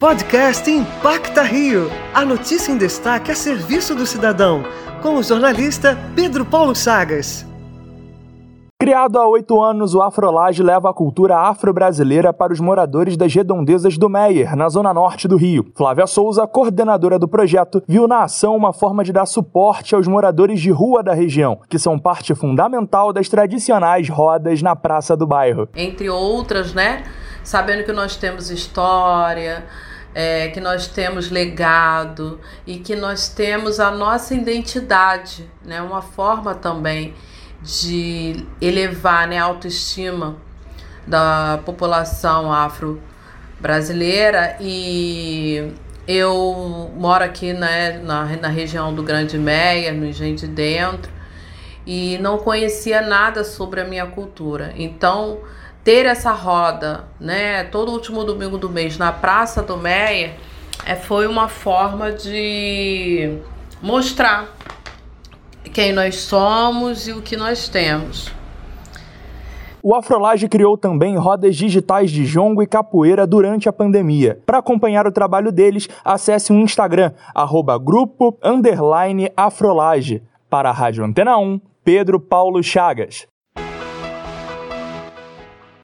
Podcast Impacta Rio. A notícia em destaque a serviço do cidadão. Com o jornalista Pedro Paulo Chagas. Criado há oito anos, o Afrolage leva a cultura afro-brasileira para os moradores das redondezas do Meier, na zona norte do Rio. Flávia Souza, coordenadora do projeto, viu na ação uma forma de dar suporte aos moradores de rua da região, que são parte fundamental das tradicionais rodas na praça do bairro. Entre outras, né? Sabendo que nós temos história, é, que nós temos legado e que nós temos a nossa identidade, né? Uma forma também de elevar né, a autoestima da população afro-brasileira e eu moro aqui né, na, na região do Grande Meia, no Engenho de Dentro, e não conhecia nada sobre a minha cultura. Então, ter essa roda, né, todo último domingo do mês na Praça do Meia, é, foi uma forma de mostrar quem nós somos e o que nós temos. O Afrolage criou também rodas digitais de jongo e capoeira durante a pandemia. Para acompanhar o trabalho deles, acesse o Instagram, arroba grupo Afrolage. Para a Rádio Antena 1, Pedro Paulo Chagas.